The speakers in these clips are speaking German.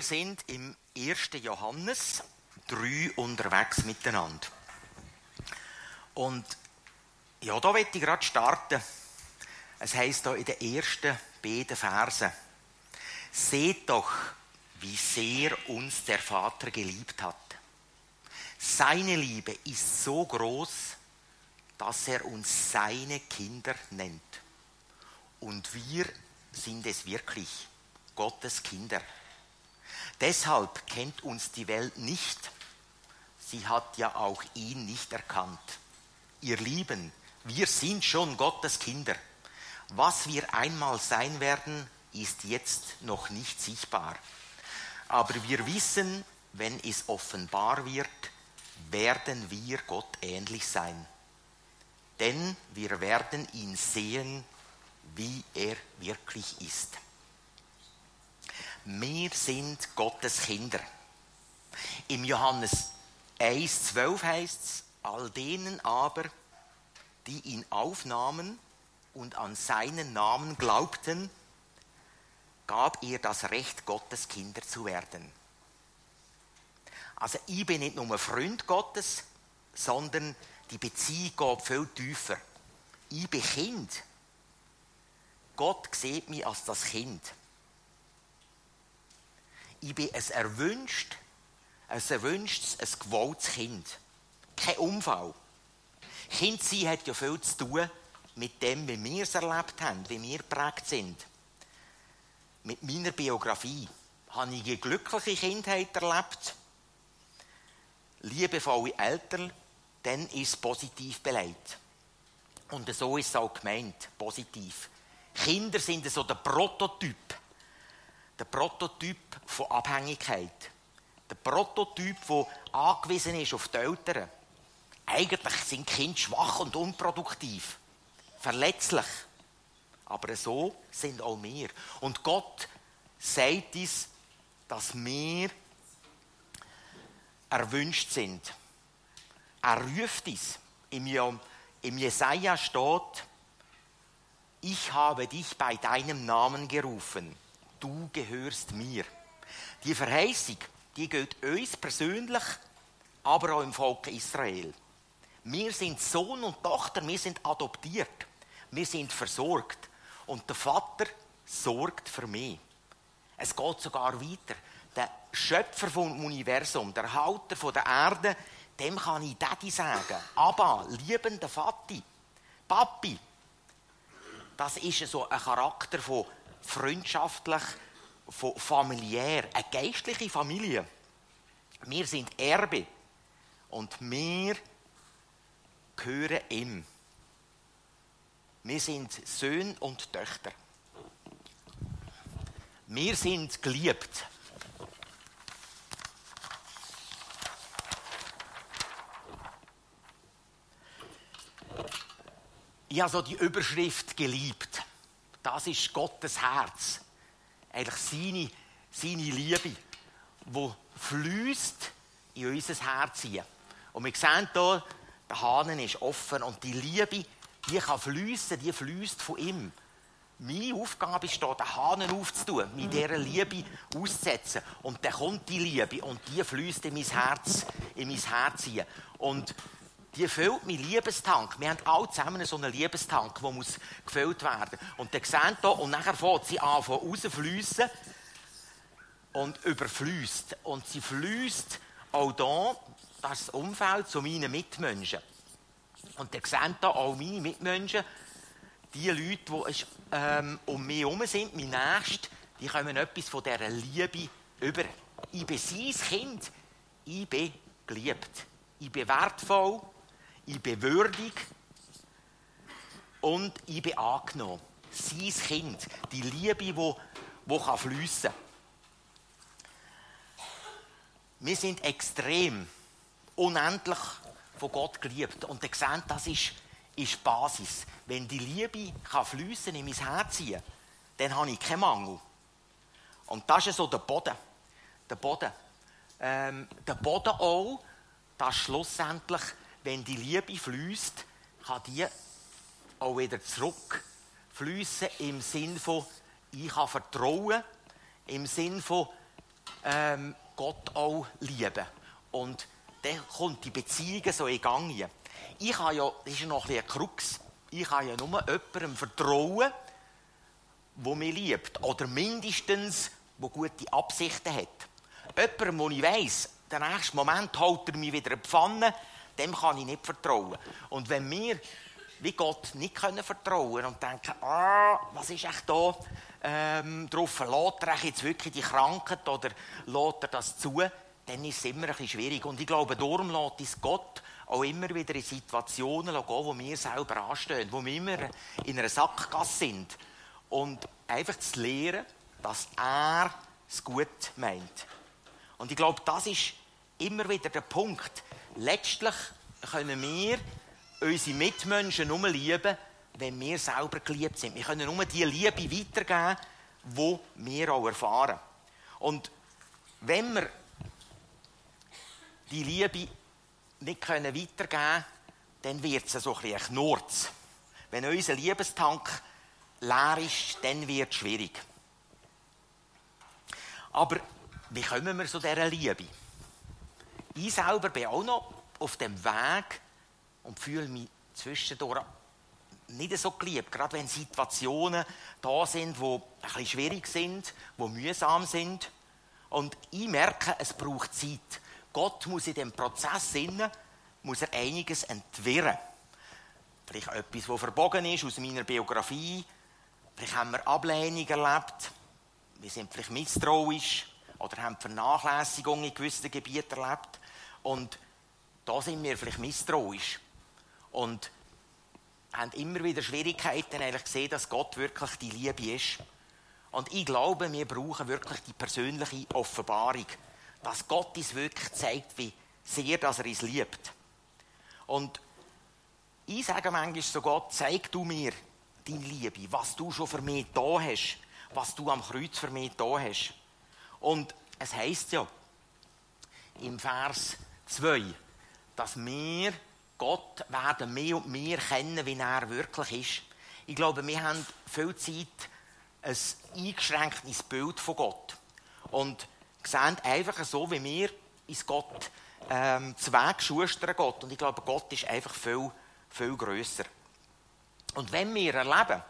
Wir sind im 1. Johannes 3 unterwegs miteinander. Und ja, da möchte ich gerade starten. Es heißt da in den ersten beiden Versen: Seht doch, wie sehr uns der Vater geliebt hat. Seine Liebe ist so groß, dass er uns seine Kinder nennt. Und wir sind es wirklich, Gottes Kinder. Deshalb kennt uns die Welt nicht. Sie hat ja auch ihn nicht erkannt. Ihr Lieben, wir sind schon Gottes Kinder. Was wir einmal sein werden, ist jetzt noch nicht sichtbar. Aber wir wissen, wenn es offenbar wird, werden wir Gott ähnlich sein denn wir werden ihn sehen, wie er wirklich ist. Wir sind Gottes Kinder. Im Johannes 1,12 heißt es, all denen aber, die ihn aufnahmen und an seinen Namen glaubten, gab er das Recht, Gottes Kinder zu werden. Also ich bin nicht nur ein Freund Gottes, sondern die Beziehung geht viel tiefer. Ich bin Kind. Gott sieht mich als das Kind. Ich bin ein erwünscht, ein erwünschtes, ein gewolltes Kind. Kein Unfall. Kind sein hat ja viel zu tun mit dem, wie wir es erlebt haben, wie wir geprägt sind. Mit meiner Biografie habe ich eine glückliche Kindheit erlebt, liebevolle Eltern, dann ist positiv beleidigt. Und so ist es auch gemeint, positiv. Kinder sind so der Prototyp. Der Prototyp von Abhängigkeit. Der Prototyp, der angewiesen ist auf die Eltern. Eigentlich sind Kinder schwach und unproduktiv. Verletzlich. Aber so sind auch wir. Und Gott sagt uns, dass wir erwünscht sind. Er ruft. Im, Im Jesaja steht, ich habe dich bei deinem Namen gerufen, du gehörst mir. Die Verheißung, die gilt uns persönlich, aber auch im Volk Israel. Wir sind Sohn und Tochter, wir sind adoptiert, wir sind versorgt und der Vater sorgt für mich. Es geht sogar weiter. Der Schöpfer vom Universum, der Halter der Erde, dem kann ich Daddy sagen. Aber, liebender Vati, Papi, das ist so ein Charakter von freundschaftlich, familiär, eine geistliche Familie. Wir sind Erbe und wir gehören ihm. Wir sind Söhne und Töchter. Wir sind geliebt. ich habe so die Überschrift geliebt. Das ist Gottes Herz. Eigentlich seine, seine Liebe, die fließt in unser Herz hinein. Und wir sehen hier, der Hahn ist offen und die Liebe, die kann fließen, die fließt von ihm. Meine Aufgabe ist hier, den Hahn aufzutun, mit dieser Liebe auszusetzen. Und dann kommt die Liebe und die fließt in mein Herz, in mein Herz hinein. Und die füllt mein Liebestank. Wir haben alle zusammen so einen Liebestank, der muss gefüllt werden. Und dann sehen hier, und nachher fängt sie an, von rausfließen und überfließt. Und sie fließt auch hier, das Umfeld, zu meinen Mitmenschen. Und dann sehen hier auch meine Mitmenschen, die Leute, die ähm, um mich herum sind, mein Nächste, die kommen etwas von dieser Liebe über. Ich bin sein Kind. Ich bin geliebt. Ich bin wertvoll ich bin würdig und ich bin angenommen. Sein Kind, die Liebe, die, die kann fliessen Wir sind extrem, unendlich von Gott geliebt. Und ihr seht, das ist, ist Basis. Wenn die Liebe kann fliessen in mein Herz ziehen, dann habe ich keinen Mangel. Und das ist so der Boden. Der Boden. Ähm, der Boden auch, dass schlussendlich wenn die Liebe fließt, kann die auch wieder zurück fließen im Sinn von, ich kann vertrauen, im Sinn von ähm, Gott auch lieben. Und dann kommt die Beziehung so in Gang. Ich habe ja, das ist noch ein, ein Krux, ich kann ja nur jemandem vertrauen, der mich liebt. Oder mindestens, der gute Absichten hat. Jemandem, wo ich weiss, den nächsten Moment holt er mich wieder in die Pfanne, dem kann ich nicht vertrauen. Und wenn wir wie Gott nicht können vertrauen und denken, ah, was ist echt da ähm, drauf, lässt er jetzt wirklich die Krankheit oder lässt er das zu, dann ist es immer ein bisschen schwierig. Und ich glaube, darum lässt es Gott auch immer wieder in Situationen gehen, wo wir selber anstehen, wo wir immer in einer Sackgasse sind. Und einfach zu lernen, dass er es gut meint. Und ich glaube, das ist immer wieder der Punkt. Letztlich können wir unsere Mitmenschen nur lieben, wenn wir selber geliebt sind. Wir können nur die Liebe weitergeben, die wir auch erfahren. Und wenn wir die Liebe nicht weitergeben können, dann wird es so ein Knurz. Wenn unser Liebestank leer ist, dann wird es schwierig. Aber wie kommen wir zu dieser Liebe? Ich selber bin auch noch auf dem Weg und fühle mich zwischendurch nicht so geliebt. Gerade wenn Situationen da sind, die ein bisschen schwierig sind, die mühsam sind. Und ich merke, es braucht Zeit. Gott muss in dem Prozess innen, muss er einiges entwirren. Vielleicht etwas, das verbogen ist aus meiner Biografie. Vielleicht haben wir Ablehnung erlebt. Wir sind vielleicht misstrauisch oder haben Vernachlässigung in gewissen Gebieten erlebt. Und da sind wir vielleicht misstrauisch. Und haben immer wieder Schwierigkeiten, eigentlich gesehen, dass Gott wirklich die Liebe ist. Und ich glaube, wir brauchen wirklich die persönliche Offenbarung dass Gott uns wirklich zeigt, wie sehr dass er uns liebt. Und ich sage manchmal so Gott, zeig du mir deine Liebe, was du schon für mich da hast, was du am Kreuz für mich da hast. Und es heißt ja im Vers 2, dass wir Gott werden mehr und mehr kennen, wie er wirklich ist. Ich glaube, wir haben viel Zeit ein eingeschränktes Bild von Gott. Und sehen einfach so, wie wir ins Gott ähm, Weg schustern Gott. Und ich glaube, Gott ist einfach viel, viel grösser. Und wenn wir erleben,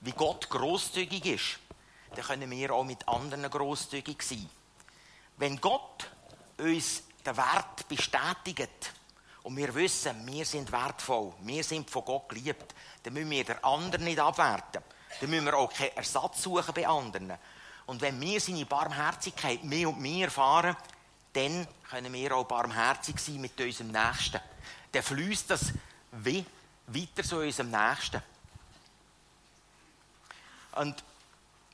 wie Gott großzügig ist, dann können wir auch mit anderen großzügig sein. Wenn Gott uns den Wert bestätigt und wir wissen, wir sind wertvoll, wir sind von Gott geliebt, dann müssen wir den anderen nicht abwerten. Dann müssen wir auch keinen Ersatz suchen bei anderen. Und wenn wir seine Barmherzigkeit mehr und mehr erfahren, dann können wir auch barmherzig sein mit unserem Nächsten. Dann fließt das wie weiter zu unserem Nächsten. Und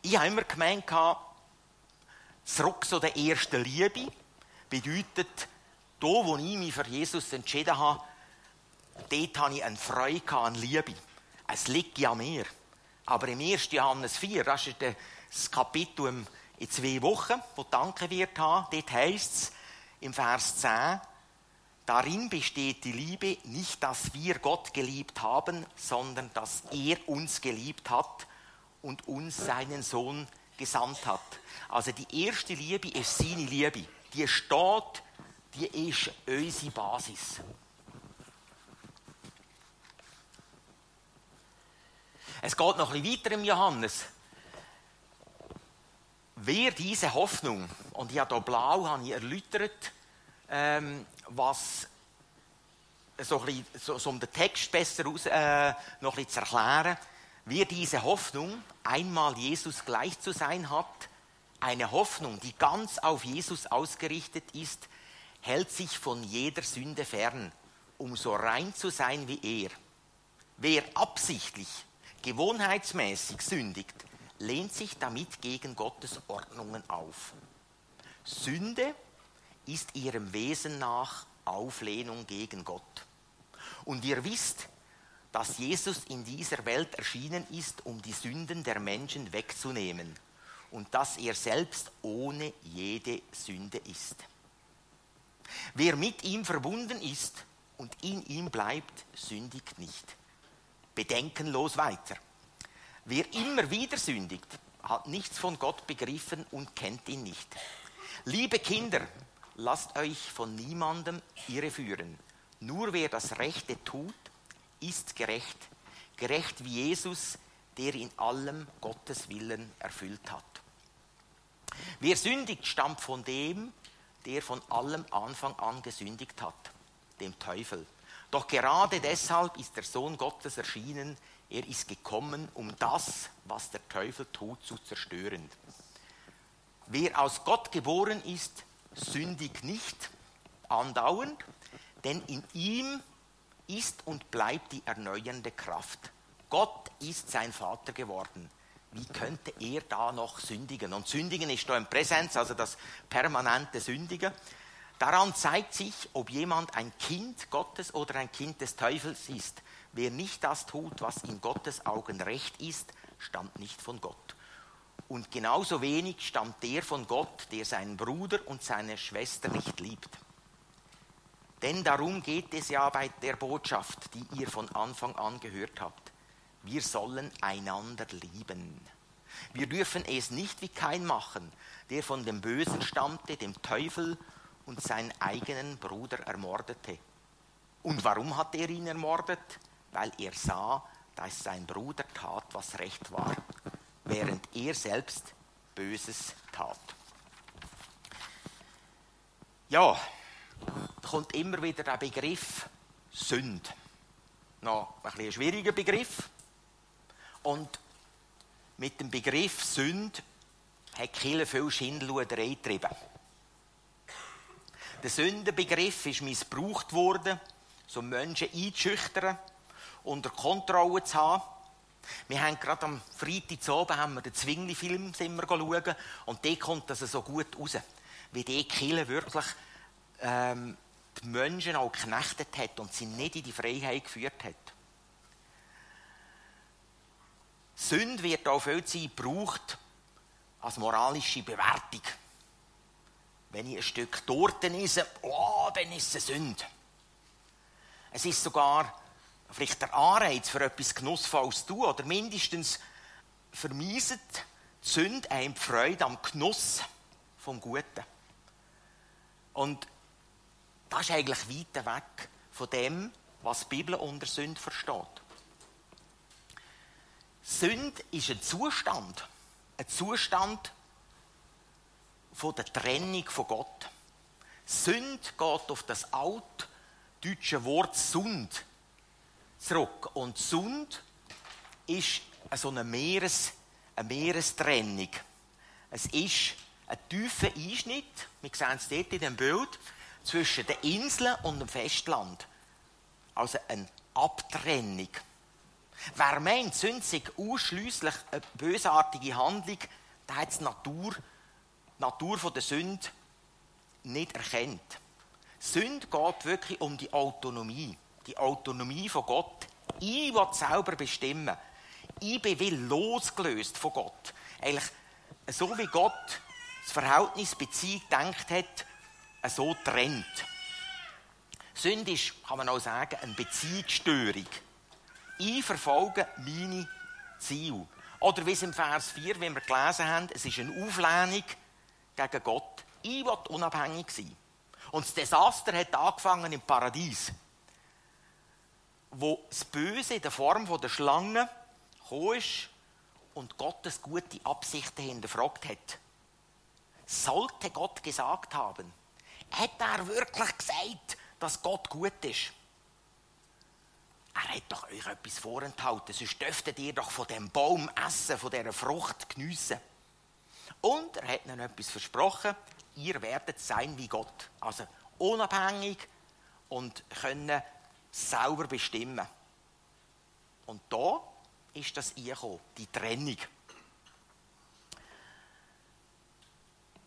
ich habe immer gemeint, zurück zu der ersten Liebe bedeutet, da, wo ich mich für Jesus entschieden habe, dort habe ich eine Freude, eine Liebe. Es liegt ja mir. Aber im 1. Johannes 4, das ist das Kapitel in zwei Wochen, wo Danke wird haben. Dort heißt es im Vers 10, darin besteht die Liebe nicht, dass wir Gott geliebt haben, sondern dass er uns geliebt hat und uns seinen Sohn gesandt hat. Also die erste Liebe ist seine Liebe. Die steht, die ist unsere Basis. Es geht noch ein bisschen weiter im Johannes. Wer diese Hoffnung, und ich habe hier blau habe ich erläutert, ähm, was so, bisschen, so, so, um den Text besser aus, äh, noch ein zu erklären, wer diese Hoffnung, einmal Jesus gleich zu sein hat, eine Hoffnung, die ganz auf Jesus ausgerichtet ist, hält sich von jeder Sünde fern, um so rein zu sein wie er. Wer absichtlich, gewohnheitsmäßig sündigt, lehnt sich damit gegen Gottes Ordnungen auf. Sünde ist ihrem Wesen nach Auflehnung gegen Gott. Und ihr wisst, dass Jesus in dieser Welt erschienen ist, um die Sünden der Menschen wegzunehmen und dass er selbst ohne jede Sünde ist. Wer mit ihm verbunden ist und in ihm bleibt, sündigt nicht. Bedenkenlos weiter. Wer immer wieder sündigt, hat nichts von Gott begriffen und kennt ihn nicht. Liebe Kinder, lasst euch von niemandem irreführen. Nur wer das Rechte tut, ist gerecht. Gerecht wie Jesus, der in allem Gottes Willen erfüllt hat. Wer sündigt, stammt von dem, der von allem Anfang an gesündigt hat, dem Teufel. Doch gerade deshalb ist der Sohn Gottes erschienen. Er ist gekommen, um das, was der Teufel tut, zu zerstören. Wer aus Gott geboren ist, sündigt nicht andauernd, denn in ihm ist und bleibt die erneuernde Kraft. Gott ist sein Vater geworden. Wie könnte er da noch sündigen? Und sündigen ist da im Präsenz, also das permanente Sündigen. Daran zeigt sich, ob jemand ein Kind Gottes oder ein Kind des Teufels ist. Wer nicht das tut, was in Gottes Augen recht ist, stammt nicht von Gott. Und genauso wenig stammt der von Gott, der seinen Bruder und seine Schwester nicht liebt. Denn darum geht es ja bei der Botschaft, die ihr von Anfang an gehört habt. Wir sollen einander lieben. Wir dürfen es nicht wie kein machen, der von dem Bösen stammte, dem Teufel und seinen eigenen Bruder ermordete. Und warum hat er ihn ermordet? Weil er sah, dass sein Bruder tat, was recht war, während er selbst Böses tat. Ja, da kommt immer wieder der Begriff Sünd. Noch ein, ein schwieriger Begriff. Und mit dem Begriff Sünd hat Kille viel Schindeluderei getrieben. Der Sündenbegriff ist missbraucht worden, um Menschen einzuschüchtern, unter Kontrolle zu haben. Wir haben gerade am Freitag oben haben wir den Zwingli-Film schauen und der kommt das so gut raus, wie die Kille wirklich ähm, die Menschen auch geknechtet hat und sie nicht in die Freiheit geführt hat. Sünde wird auch viel Zeit gebraucht als moralische Bewertung. Wenn ich ein Stück Torte esse, oh, dann ist es eine Sünde. Es ist sogar vielleicht der Anreiz für etwas Genussvolles zu tun oder mindestens vermeiset die Sünde einem die Freude am Genuss vom Guten. Und das ist eigentlich weit weg von dem, was die Bibel unter Sünde versteht. Sünde ist ein Zustand, ein Zustand von der Trennung von Gott. Sünde geht auf das altdeutsche Wort Sund zurück. Und Sund ist so eine, Meeres, eine Meerestrennung. Es ist ein tiefer Einschnitt, wir sehen es dort in dem Bild, zwischen den Inseln und dem Festland. Also eine Abtrennung. Wer meint, Sünde sei ausschliesslich eine bösartige Handlung, der hat die Natur, die Natur der Sünde nicht erkennt. Sünde geht wirklich um die Autonomie. Die Autonomie von Gott. Ich will selber bestimmen. Ich bin wie losgelöst von Gott. Eigentlich so wie Gott das Verhältnis Beziehung gedacht hat, so trennt. Sünde ist, kann man auch sagen, eine Beziehungsstörung ich verfolge meine Ziele. Oder wie es im Vers 4, wie wir gelesen haben, es ist eine Auflehnung gegen Gott. Ich will unabhängig sein. Und das Desaster hat angefangen im Paradies, wo das Böse in der Form der Schlange gekommen ist und Gottes gute Absichten hinterfragt hat. Sollte Gott gesagt haben, hat er wirklich gesagt, dass Gott gut ist? Er hat doch euch etwas vorenthalten, sonst dürftet ihr doch von dem Baum essen, von dieser Frucht geniessen. Und er hat ihnen etwas versprochen, ihr werdet sein wie Gott. Also unabhängig und können sauber bestimmen. Und da ist das eingekommen, die Trennung.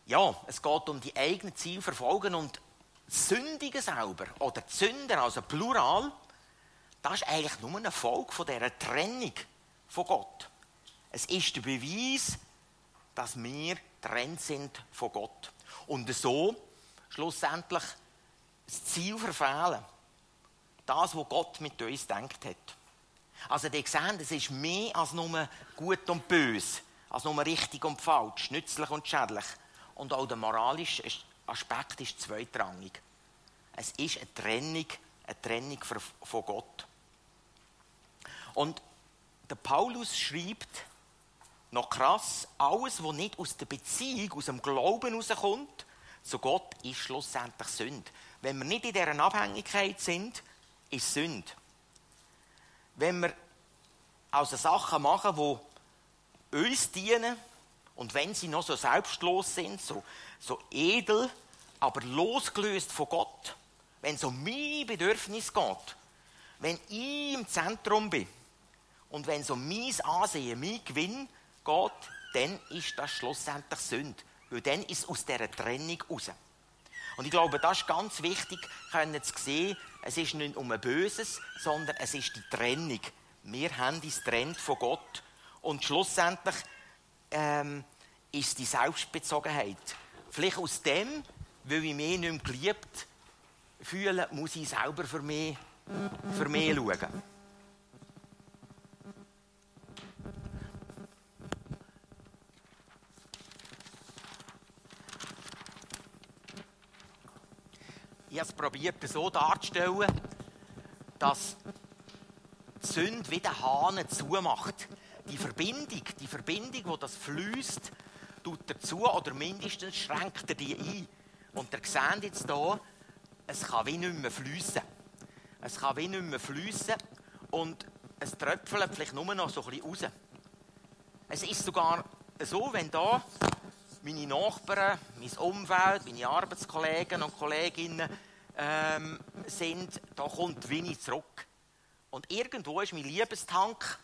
Ja, es geht um die eigenen Ziele verfolgen und Sündigen selber oder Sünder, also Plural, das ist eigentlich nur eine Folge von dieser Trennung von Gott. Es ist der Beweis, dass wir trennt sind von Gott. Und so schlussendlich das Ziel verfehlen. Das, was Gott mit uns denkt hat. Also, die sehen, es ist mehr als nur gut und böse, als nur richtig und falsch, nützlich und schädlich. Und auch der moralische Aspekt ist zweitrangig. Es ist eine Trennung, eine Trennung von Gott. Und der Paulus schreibt, noch krass, alles, was nicht aus der Beziehung, aus dem Glauben herauskommt, zu Gott, ist schlussendlich Sünde. Wenn wir nicht in dieser Abhängigkeit sind, ist Sünde. Wenn wir also Sachen machen, die uns dienen, und wenn sie noch so selbstlos sind, so, so edel, aber losgelöst von Gott, wenn es um mein Bedürfnis geht, wenn ich im Zentrum bin und wenn um mein Ansehen, mein Gewinn geht, dann ist das schlussendlich Sünde. Weil dann ist es aus dieser Trennung raus. Und ich glaube, das ist ganz wichtig, können zu sehen, es ist nicht um ein Böses, sondern es ist die Trennung. Wir haben uns trennt von Gott. Und schlussendlich ähm, ist die Selbstbezogenheit. Vielleicht aus dem, weil ich mich nicht mehr geliebt fühle, muss ich selber für mich, für mich schauen. Ich habe es probiert, so darzustellen, dass die Sünde wie den Hahn zumacht. Die Verbindung, die Verbindung, wo das fließt, tut dazu, oder mindestens schränkt er die ein. Und ihr seht jetzt hier, es kann wie nicht mehr fließen. Es kann wie nicht mehr fließen und es tröpfelt vielleicht nur noch so ein bisschen raus. Es ist sogar so, wenn da meine Nachbarn, mein Umfeld, meine Arbeitskollegen und Kolleginnen ähm, sind, da kommt Winnie zurück. Und irgendwo ist mein Liebestank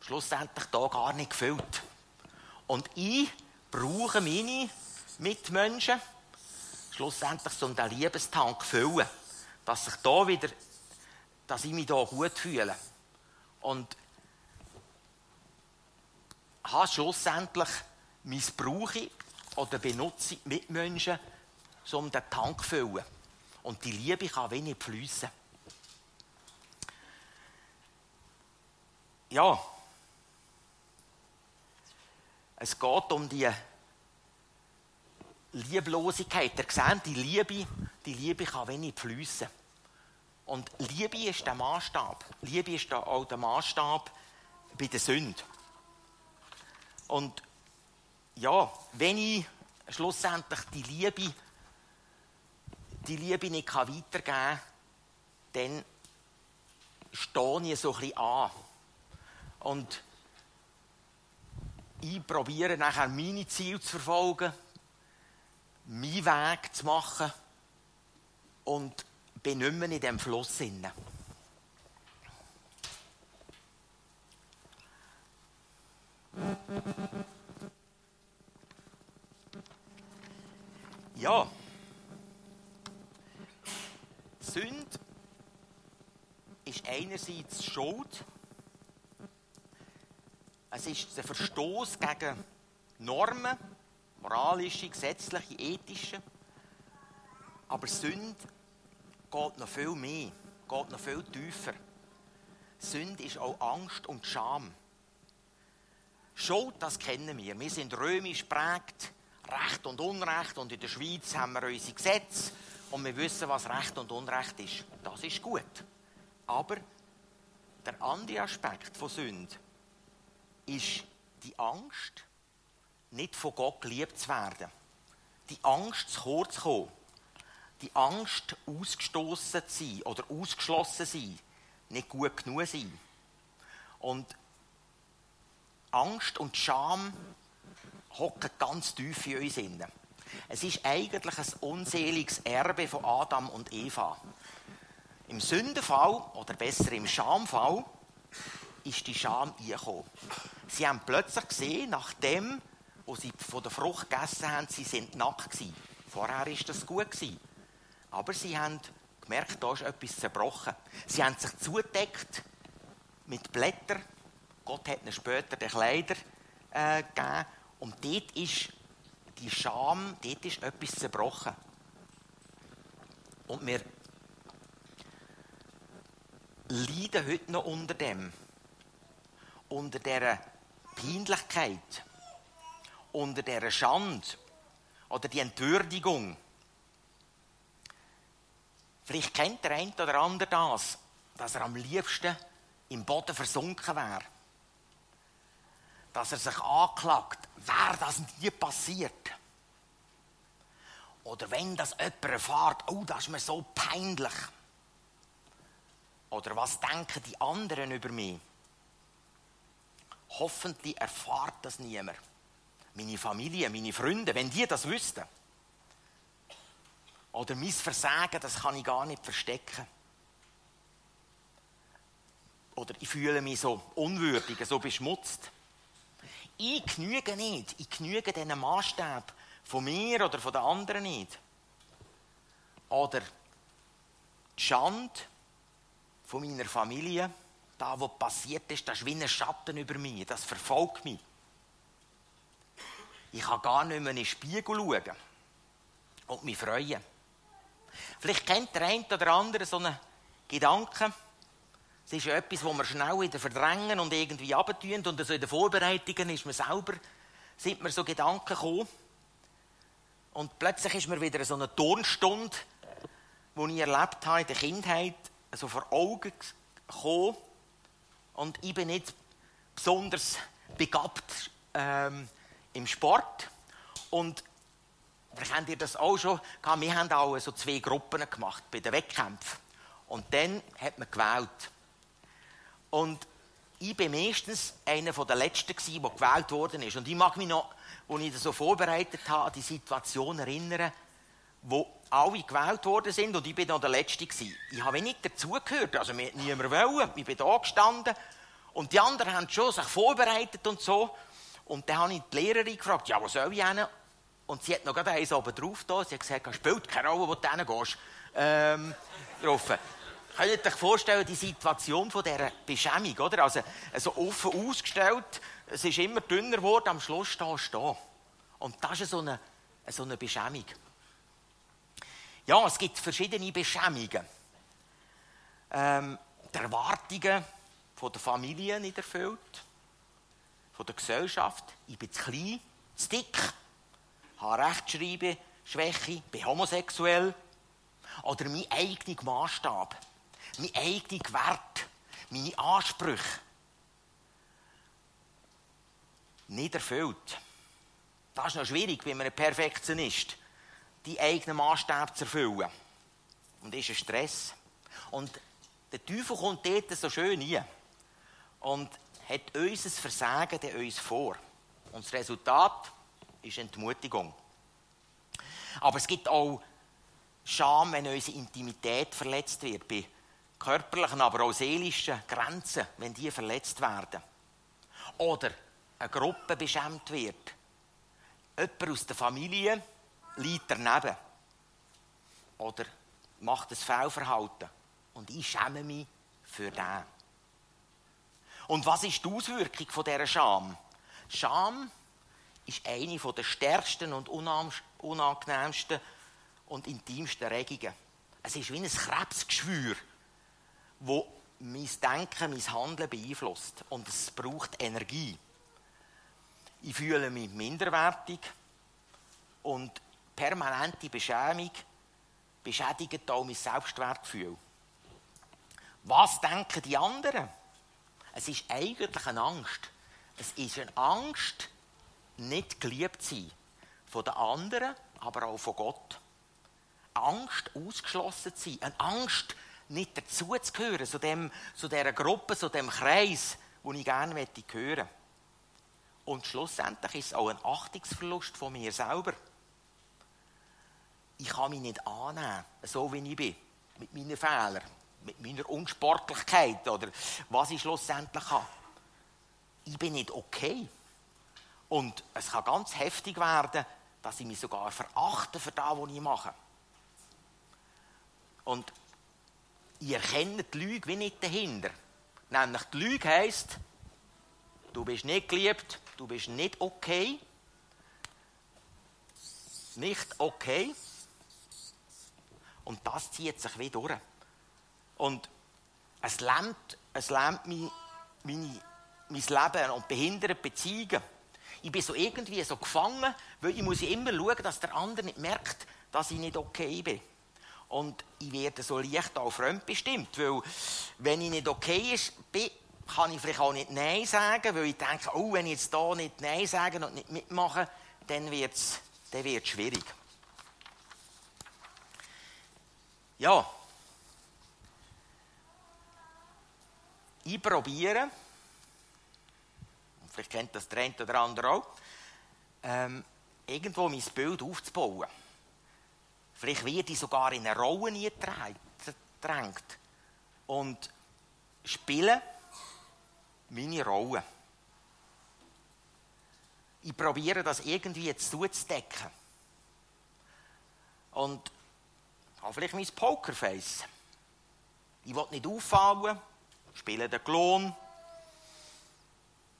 schlussendlich da gar nicht gefüllt. Und ich brauche meine Mitmenschen schlussendlich so einen Liebestank füllen, dass ich da wieder, dass ich mich da gut fühle. Und habe schlussendlich missbrauche oder benutze Mitmenschen, um den Tank zu füllen. Und die Liebe kann wenig fließen. Ja, es geht um die Lieblosigkeit. Ihr seht, die Liebe, die Liebe kann wenig fließen. Und Liebe ist der Maßstab. Liebe ist auch der Maßstab bei der Sünde. Und ja, wenn ich schlussendlich die Liebe, die Liebe nicht weitergeben kann, dann stehe ich so bisschen an. Und ich probiere nachher meine Ziele zu verfolgen, meinen Weg zu machen und bin nicht mehr in diesem Fluss. Ja. Sünde ist einerseits Schuld. Es ist der Verstoß gegen Normen, moralische, gesetzliche, ethische. Aber Sünde geht noch viel mehr, geht noch viel tiefer. Sünde ist auch Angst und Scham. Schuld, das kennen wir. Wir sind römisch prägt, Recht und Unrecht. Und in der Schweiz haben wir unsere Gesetze und wir wissen, was Recht und Unrecht ist. Das ist gut. Aber der andere Aspekt von Sünde ist die Angst, nicht von Gott geliebt zu werden. Die Angst, zu kurz zu kommen. Die Angst, ausgestoßen zu sein oder ausgeschlossen zu sein. Nicht gut genug zu sein. Und Angst und Scham hocken ganz tief in uns inne. Es ist eigentlich ein unseliges Erbe von Adam und Eva. Im Sündenfall, oder besser im Schamfall, ist die Scham eingekommen. Sie haben plötzlich gesehen, nachdem wo sie von der Frucht gegessen haben, sie sind nackt gewesen. Vorher war das gut gewesen. Aber sie haben gemerkt, da ist etwas zerbrochen. Sie haben sich zugedeckt mit Blättern. Gott hat ihnen später die Kleider äh, gegeben. Und dort ist die Scham, dort ist etwas zerbrochen. Und wir leiden heute noch unter dem. unter dieser Peinlichkeit, unter dieser Schande oder die Entwürdigung. Vielleicht kennt der eine oder andere das, dass er am liebsten im Boden versunken wäre. Dass er sich anklagt, wäre das nie passiert. Oder wenn das jemand erfährt, oh, das ist mir so peinlich. Oder was denken die anderen über mich? Hoffentlich erfahrt das niemand. Meine Familie, meine Freunde, wenn die das wüssten. Oder mein Versagen, das kann ich gar nicht verstecken. Oder ich fühle mich so unwürdig, so beschmutzt. Ich genüge nicht. Ich genüge diesen Maßstab von mir oder von den anderen nicht. Oder die Schande von meiner Familie, da, was passiert ist, das ist wie ein Schatten über mich. Das verfolgt mich. Ich kann gar nicht mehr in den Spiegel schauen und mich freuen. Vielleicht kennt der eine oder andere so einen Gedanken. Es ist etwas, wo wir schnell wieder verdrängen und irgendwie abtun. Und so in den Vorbereitungen ist man selber, sind mir so Gedanken gekommen. Und plötzlich ist mir wieder so eine Turnstunde, die ich erlebt habe in der Kindheit, so vor Augen gekommen. Und ich bin nicht besonders begabt ähm, im Sport. Und Vielleicht habt ihr das auch schon. Wir haben auch so zwei Gruppen gemacht bei den Wettkämpfen. Und dann hat man gewählt. Und ich bin meistens einer der Letzten, der gewählt worden ist. Und ich mag mich noch, als ich das so vorbereitet habe, an die Situation erinnern, wo alle gewählt worden sind und ich bin noch der Letzte gewesen. Ich habe nicht dazugehört, also mir niemand wollen. Ich bin da gestanden und die anderen haben schon sich vorbereitet und so. Und dann habe ich die Lehrerin gefragt, ja, wo soll ich hin? Und sie hat noch gerade eins oben drauf da. Sie hat gesagt, es spielt keine Rolle, wo du hingehst. Ähm. Könnt ihr euch vorstellen, die Situation von dieser Beschämung, oder? Also, so offen ausgestellt, es ist immer dünner geworden, am Schluss stehst du da. Und das ist so eine, so eine Beschämung. Ja, es gibt verschiedene Beschämungen. Ähm, die Erwartungen von der Familie nicht erfüllt, von der Gesellschaft. Ich bin zu klein, zu dick, habe Rechtschreibe, Schwäche, bin homosexuell. Oder mein eigener Maßstab, mein eigener Wert, meine Ansprüche. Nicht erfüllt. Das ist noch schwierig, wenn man ein Perfektionist die eigenen Maßstäbe zu erfüllen. Und das ist ein Stress. Und der Teufel kommt dort so schön rein und hat unser Versagen uns vor. Und das Resultat ist Entmutigung. Aber es gibt auch Scham, wenn unsere Intimität verletzt wird, bei körperlichen, aber auch seelischen Grenzen, wenn die verletzt werden. Oder eine Gruppe beschämt wird. Jemand aus der Familie liegt daneben. Oder macht ein Fehlverhalten. Und ich schäme mich für den. Und was ist die Auswirkung von dieser Scham? Scham ist eine der stärksten und unangenehmsten und intimsten Regungen. Es ist wie ein Krebsgeschwür, das mein Denken, mein Handeln beeinflusst. Und es braucht Energie. Ich fühle mich minderwertig und permanente Beschämung beschädigt auch mein Selbstwertgefühl. Was denken die anderen? Es ist eigentlich eine Angst. Es ist eine Angst, nicht geliebt sein. Von den anderen, aber auch von Gott. Angst, ausgeschlossen zu sein. Eine Angst, nicht dazuzugehören, zu, dem, zu dieser Gruppe, zu dem Kreis, wo ich gerne möchte. Und schlussendlich ist es auch ein Achtungsverlust von mir selber. Ich kann mich nicht annehmen, so wie ich bin, mit meinen Fehlern, mit meiner Unsportlichkeit oder was ich schlussendlich habe. Ich bin nicht okay. Und es kann ganz heftig werden, dass ich mich sogar verachte für das, was ich mache. Und ich erkenne die Lüge wie nicht dahinter. Nämlich die Lüge heisst, du bist nicht geliebt, du bist nicht okay. Nicht okay. Und das zieht sich wie durch. Und es lähmt, es lähmt mich, meine mein Leben und behindert Beziehungen. Ich bin so irgendwie so gefangen, weil ich muss immer schauen, dass der andere nicht merkt, dass ich nicht okay bin. Und ich werde so leicht auch fremdbestimmt, weil wenn ich nicht okay bin, kann ich vielleicht auch nicht Nein sagen, weil ich denke, oh, wenn ich jetzt da nicht Nein sage und nicht mitmache, dann wird es dann wird's schwierig. Ja. Ich probiere, vielleicht kennt das der eine oder andere auch, ähm, irgendwo mein Bild aufzubauen. Vielleicht werde ich sogar in eine Rolle gedrängt und spiele meine Rolle. Ich probiere das irgendwie zuzudecken. Und habe vielleicht mein Pokerface. Ich will nicht auffallen, spiele den Klon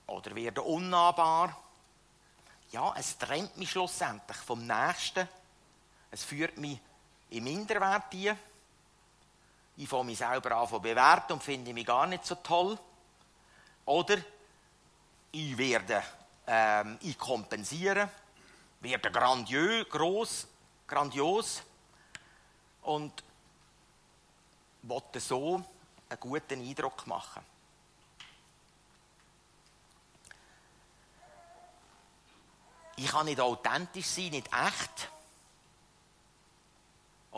oder werde unnahbar. Ja, es trennt mich schlussendlich vom Nächsten. Es führt mich in Minderwert ein. Ich fange mich selber an zu bewerten und finde mich gar nicht so toll. Oder ich werde, ähm, ich kompensiere, werde grandios, gross, grandios und wollte so einen guten Eindruck machen. Ich kann nicht authentisch sein, nicht echt.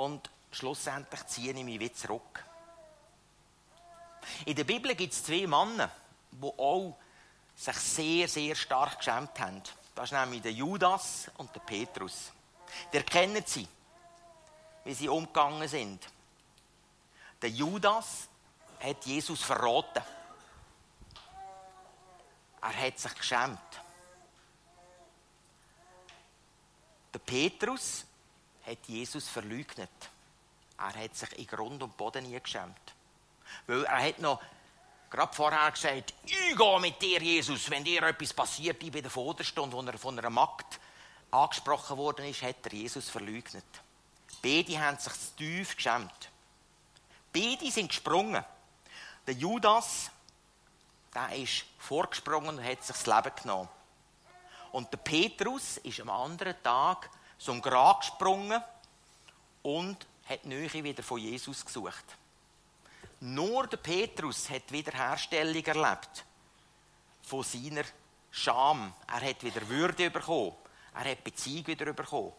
Und schlussendlich ziehe ich mich wieder zurück. In der Bibel gibt es zwei Männer, die auch sich sehr, sehr stark geschämt haben. Das ist nämlich der Judas und der Petrus. Der kennen sie, wie sie umgegangen sind. Der Judas hat Jesus verraten. Er hat sich geschämt. Der Petrus hat Jesus verleugnet. Er hat sich in Grund und Boden nie geschämt. Weil er hat noch gerade vorher gesagt, ich gehe mit dir, Jesus, wenn dir etwas passiert, ich bin der Vorderstunde, wo er von einer Magd angesprochen worden ist, hat er Jesus verleugnet. Beide haben sich zu tief geschämt. Beide sind gesprungen. Der Judas, der ist vorgesprungen und hat sich das Leben genommen. Und der Petrus ist am anderen Tag zum Grab gesprungen und hat die Nähe wieder von Jesus gesucht. Nur der Petrus hat Wiederherstellung erlebt von seiner Scham. Er hat wieder Würde bekommen. Er hat Beziehung wieder bekommen.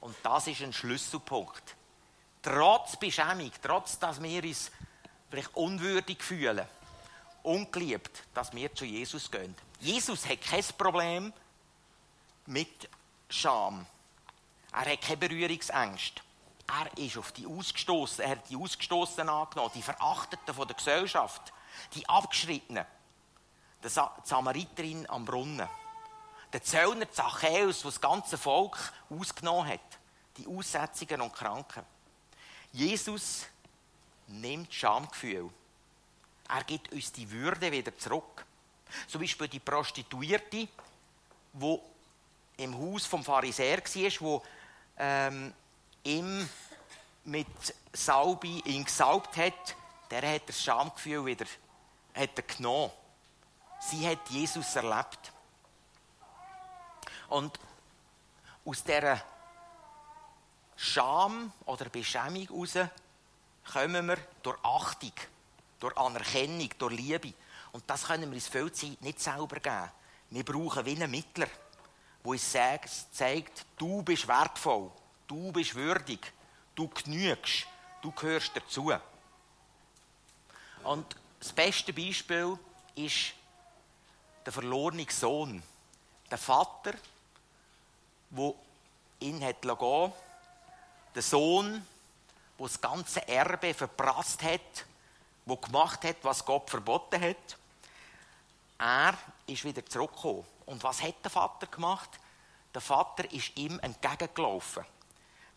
Und das ist ein Schlüsselpunkt. Trotz Beschämung, trotz dass wir uns vielleicht unwürdig fühlen, ungeliebt, dass wir zu Jesus gehen. Jesus hat kein Problem mit Scham. Er hat keine Berührungsängste. Er ist auf die Ausgestoßenen, er hat die Ausgestoßenen angenommen, die Verachteten von der Gesellschaft, die Abgeschrittenen. Die Samariterin am Brunnen. Der Zöllner Zachäus, der das ganze Volk ausgenommen hat. Die Aussetzungen und Kranken. Jesus nimmt Schamgefühl. Er gibt uns die Würde wieder zurück. Zum Beispiel die Prostituierte, die im Haus vom Pharisäer war, ähm, ihm mit Salbe ihn gesaubt hat, der hat das Schamgefühl wieder hat er genommen. Sie hat Jesus erlebt. Und aus dieser Scham oder Beschämung heraus kommen wir durch Achtung, durch Anerkennung, durch Liebe. Und das können wir uns viel Zeit nicht selber geben. Wir brauchen wie einen Mittler wo uns zeigt, du bist wertvoll, du bist würdig, du genügst, du gehörst dazu. Und das beste Beispiel ist der verlorene Sohn. Der Vater, der ihn hat gehen der Sohn, der das ganze Erbe verprasst hat, der gemacht hat, was Gott verboten hat. Er ist wieder zurückgekommen. Und was hat der Vater gemacht? Der Vater ist ihm entgegengelaufen.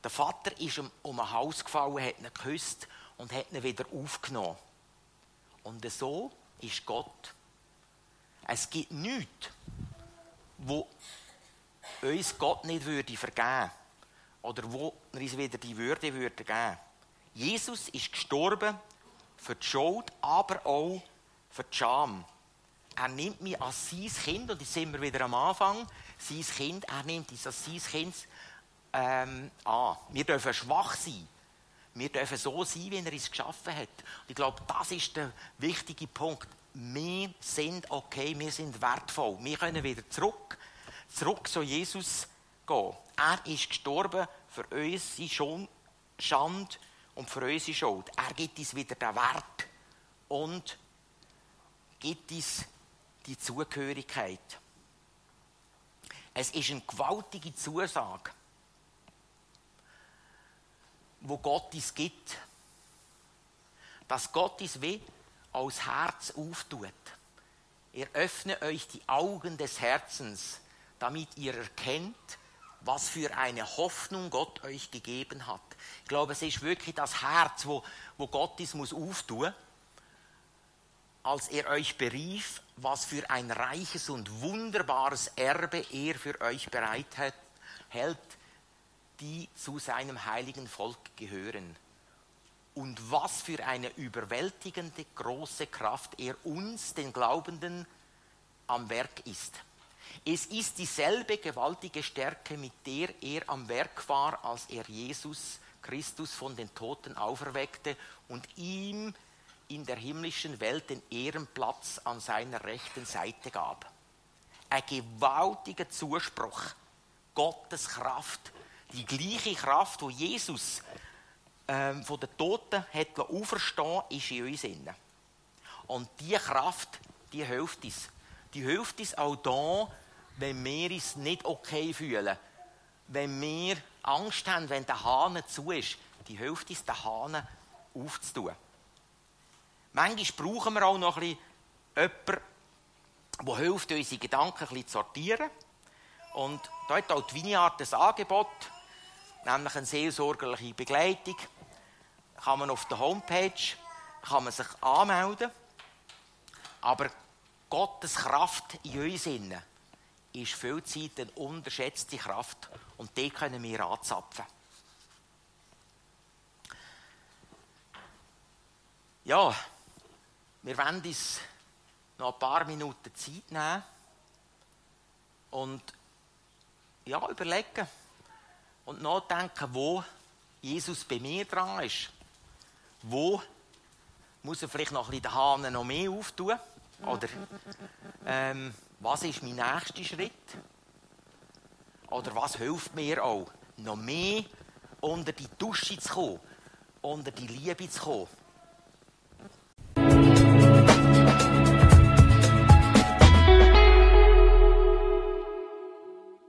Der Vater ist ihm um ein Haus gefallen, hat ihn geküsst und hat ihn wieder aufgenommen. Und so ist Gott. Es gibt nichts, wo uns Gott nicht würde vergeben oder wo er uns wieder die Würde würde geben. Jesus ist gestorben für die Schuld, aber auch für die Scham. Er nimmt mich als sein Kind, und jetzt sind wir wieder am Anfang, sein Kind, er nimmt uns als sein Kind ähm, an. Wir dürfen schwach sein. Wir dürfen so sein, wie er uns geschaffen hat. Und ich glaube, das ist der wichtige Punkt. Wir sind okay, wir sind wertvoll. Wir können wieder zurück, zurück zu Jesus gehen. Er ist gestorben für unsere Schande und für unsere Schuld. Er gibt uns wieder den Wert und gibt uns die Zugehörigkeit. Es ist eine gewaltige Zusage, wo Gott uns gibt. Dass Gott uns wie als Herz auftut. Er öffne euch die Augen des Herzens, damit ihr erkennt, was für eine Hoffnung Gott euch gegeben hat. Ich glaube, es ist wirklich das Herz, wo, wo Gott es muss auftun, als er euch berief, was für ein reiches und wunderbares Erbe er für euch bereit hält, die zu seinem heiligen Volk gehören. Und was für eine überwältigende große Kraft er uns, den Glaubenden, am Werk ist. Es ist dieselbe gewaltige Stärke, mit der er am Werk war, als er Jesus Christus von den Toten auferweckte und ihm in der himmlischen Welt den Ehrenplatz an seiner rechten Seite gab. Ein gewaltiger Zuspruch. Gottes Kraft. Die gleiche Kraft, wo Jesus ähm, von den Toten hat auferstehen ist in uns inne. Und diese Kraft, die hilft uns. Die hilft uns auch da, wenn wir uns nicht okay fühlen, wenn wir Angst haben, wenn der Hahn zu ist, die hilft uns, den Hahn aufzutun. Manchmal brauchen wir auch noch ein bisschen jemanden, der hilft, unsere Gedanken ein bisschen zu sortieren. Und da hat auch die Vineyard ein Angebot, nämlich eine seelsorgerliche Begleitung. Kann man auf der Homepage kann man sich anmelden. Aber Gottes Kraft in uns innen ist viel Zeit eine unterschätzte Kraft und die können wir anzapfen. Ja, wir wollen uns noch ein paar Minuten Zeit nehmen und ja, überlegen und nachdenken, wo Jesus bei mir dran ist. Wo muss er vielleicht noch ein bisschen den Hahn noch mehr auftun? Oder ähm, was ist mein nächster Schritt? Oder was hilft mir auch, noch mehr unter die Dusche zu kommen, unter die Liebe zu kommen,